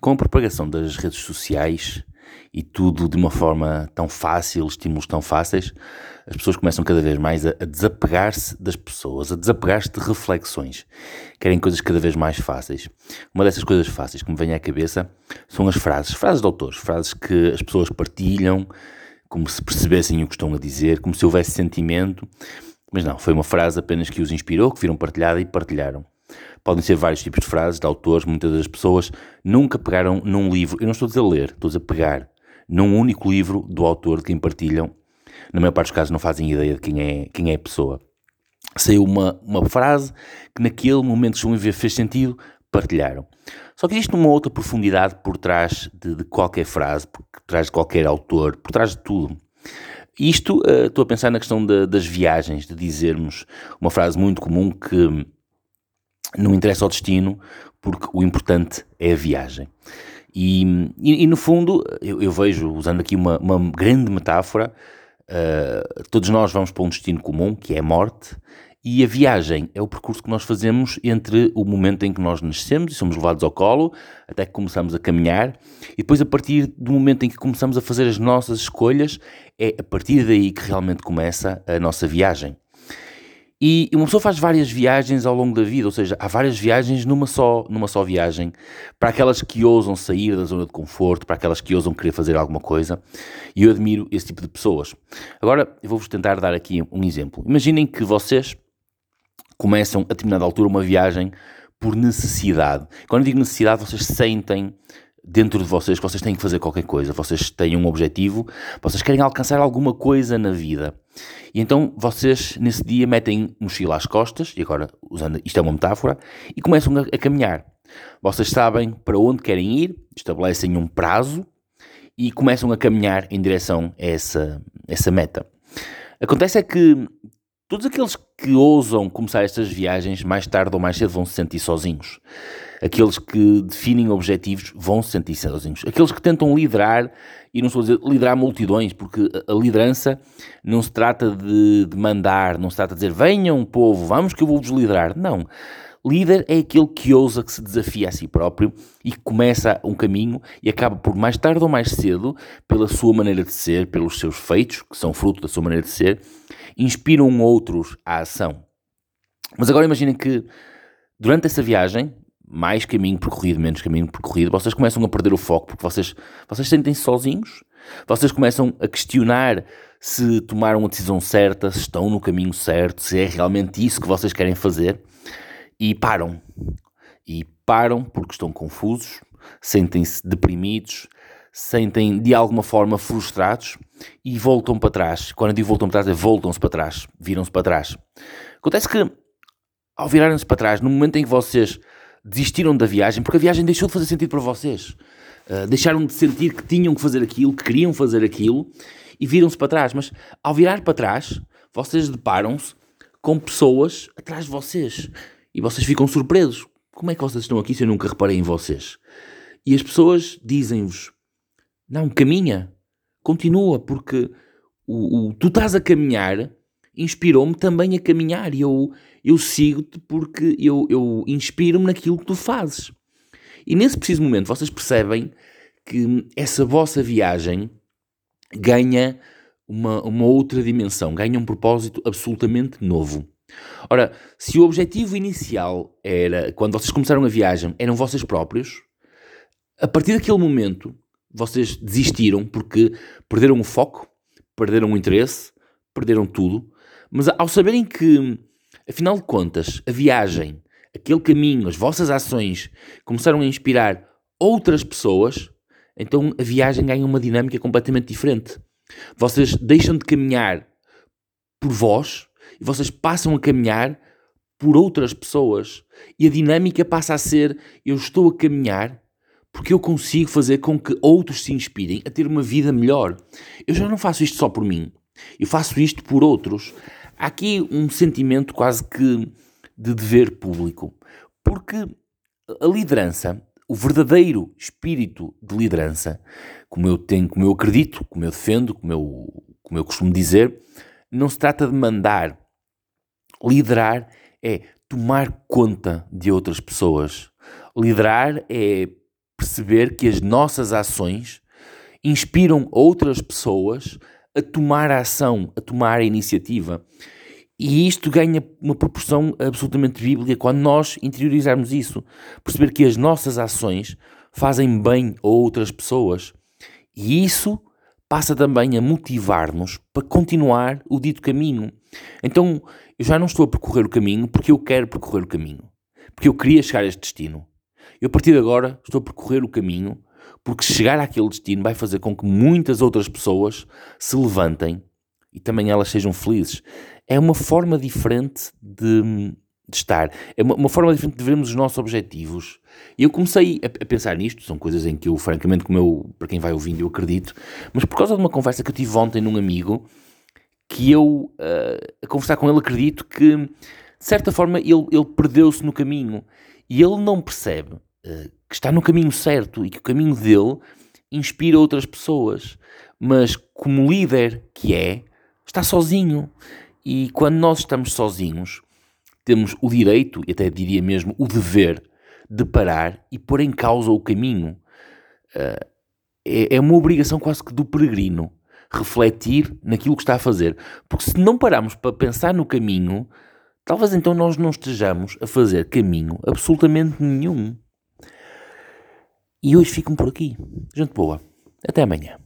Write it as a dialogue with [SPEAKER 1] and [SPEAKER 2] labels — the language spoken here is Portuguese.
[SPEAKER 1] Com a propagação das redes sociais e tudo de uma forma tão fácil, estímulos tão fáceis, as pessoas começam cada vez mais a, a desapegar-se das pessoas, a desapegar-se de reflexões. Querem coisas cada vez mais fáceis. Uma dessas coisas fáceis que me vem à cabeça são as frases, frases de autores, frases que as pessoas partilham, como se percebessem o que estão a dizer, como se houvesse sentimento. Mas não, foi uma frase apenas que os inspirou, que viram partilhada e partilharam. Podem ser vários tipos de frases, de autores, muitas das pessoas nunca pegaram num livro, eu não estou a dizer ler, estou a dizer pegar, num único livro do autor de quem partilham. Na maior parte dos casos não fazem ideia de quem é, quem é a pessoa. Saiu uma, uma frase que naquele momento de fez sentido, partilharam. Só que existe uma outra profundidade por trás de, de, qualquer frase, por trás de qualquer autor, por trás de tudo. Isto, uh, estou a pensar na questão de, das viagens, de dizermos uma frase muito comum que não interessa o destino, porque o importante é a viagem. E, e, e no fundo, eu, eu, vejo, usando aqui uma, uma grande metáfora, uh, todos nós vamos para um destino comum, que é a morte, e a viagem é o percurso que nós fazemos entre o momento em que nós nascemos e somos levados ao colo, até que começamos a caminhar, e depois a partir do momento em que começamos a fazer as nossas escolhas, é a partir daí que realmente começa a nossa viagem. E uma pessoa faz várias viagens ao longo da vida, ou seja, há várias viagens numa só, numa só viagem. Para aquelas que ousam sair da zona de conforto, para aquelas que ousam querer fazer alguma coisa. E eu admiro esse tipo de pessoas. Agora, eu vou-vos tentar dar aqui um exemplo. Imaginem que vocês começam a determinada altura uma viagem por necessidade. Quando digo necessidade, vocês sentem dentro de vocês que vocês têm que fazer qualquer coisa, vocês têm um objetivo, vocês querem alcançar alguma coisa na vida. E então vocês nesse dia metem mochila às costas, e agora usando isto é uma metáfora, e começam a, a caminhar. Vocês sabem para onde querem ir, estabelecem um prazo e começam a caminhar em direção a essa, essa meta. Acontece é que todos aqueles que ousam começar estas viagens, mais tarde ou mais cedo vão se sentir sozinhos. Aqueles que definem objetivos vão se sentir sozinhos. Aqueles que tentam liderar, e não estou a dizer liderar multidões, porque a liderança não se trata de, de mandar, não se trata de dizer venham, povo, vamos que eu vou-vos liderar. Não. Líder é aquele que ousa, que se desafia a si próprio e que começa um caminho e acaba por mais tarde ou mais cedo, pela sua maneira de ser, pelos seus feitos, que são fruto da sua maneira de ser, inspiram outros à ação. Mas agora imaginem que durante essa viagem, mais caminho percorrido, menos caminho percorrido, vocês começam a perder o foco porque vocês, vocês sentem-se sozinhos, vocês começam a questionar se tomaram a decisão certa, se estão no caminho certo, se é realmente isso que vocês querem fazer e param. E param porque estão confusos, sentem-se deprimidos, sentem de alguma forma frustrados e voltam para trás. Quando eu digo voltam para trás, é voltam-se para trás, viram-se para trás. Acontece que, ao virarem-se para trás, no momento em que vocês desistiram da viagem, porque a viagem deixou de fazer sentido para vocês, uh, deixaram de sentir que tinham que fazer aquilo, que queriam fazer aquilo, e viram-se para trás. Mas ao virar para trás, vocês deparam-se com pessoas atrás de vocês e vocês ficam surpresos. Como é que vocês estão aqui se eu nunca reparei em vocês? E as pessoas dizem-vos: não, caminha, continua, porque o, o tu estás a caminhar inspirou-me também a caminhar e eu, eu sigo-te porque eu, eu inspiro-me naquilo que tu fazes. E nesse preciso momento vocês percebem que essa vossa viagem ganha uma, uma outra dimensão, ganha um propósito absolutamente novo. Ora, se o objetivo inicial era, quando vocês começaram a viagem, eram vocês próprios, a partir daquele momento vocês desistiram porque perderam o foco, perderam o interesse, perderam tudo. Mas ao saberem que, afinal de contas, a viagem, aquele caminho, as vossas ações começaram a inspirar outras pessoas, então a viagem ganha uma dinâmica completamente diferente. Vocês deixam de caminhar por vós e vocês passam a caminhar por outras pessoas. E a dinâmica passa a ser: eu estou a caminhar porque eu consigo fazer com que outros se inspirem a ter uma vida melhor. Eu já não faço isto só por mim, eu faço isto por outros. Há aqui um sentimento quase que de dever público, porque a liderança, o verdadeiro espírito de liderança, como eu tenho, como eu acredito, como eu defendo, como eu, como eu costumo dizer, não se trata de mandar. Liderar é tomar conta de outras pessoas. Liderar é perceber que as nossas ações inspiram outras pessoas a tomar a ação, a tomar a iniciativa. E isto ganha uma proporção absolutamente bíblica quando nós interiorizarmos isso. Perceber que as nossas ações fazem bem a outras pessoas. E isso passa também a motivar-nos para continuar o dito caminho. Então, eu já não estou a percorrer o caminho porque eu quero percorrer o caminho. Porque eu queria chegar a este destino. Eu, a partir de agora, estou a percorrer o caminho porque chegar àquele destino vai fazer com que muitas outras pessoas se levantem e também elas sejam felizes. É uma forma diferente de, de estar, é uma, uma, forma diferente de vermos os nossos objetivos. E eu comecei a, a, pensar nisto, são coisas em que eu, francamente, como eu, para quem vai ouvindo, eu acredito, mas por causa de uma conversa que eu tive ontem num amigo, que eu, uh, a conversar com ele, acredito que, de certa forma, ele, ele perdeu-se no caminho e ele não percebe que está no caminho certo e que o caminho dele inspira outras pessoas, mas como líder que é, está sozinho. E quando nós estamos sozinhos, temos o direito, e até diria mesmo o dever, de parar e pôr em causa o caminho. Uh, é, é uma obrigação quase que do peregrino refletir naquilo que está a fazer. Porque se não pararmos para pensar no caminho, talvez então nós não estejamos a fazer caminho absolutamente nenhum. E hoje fico por aqui. Gente boa. Até amanhã.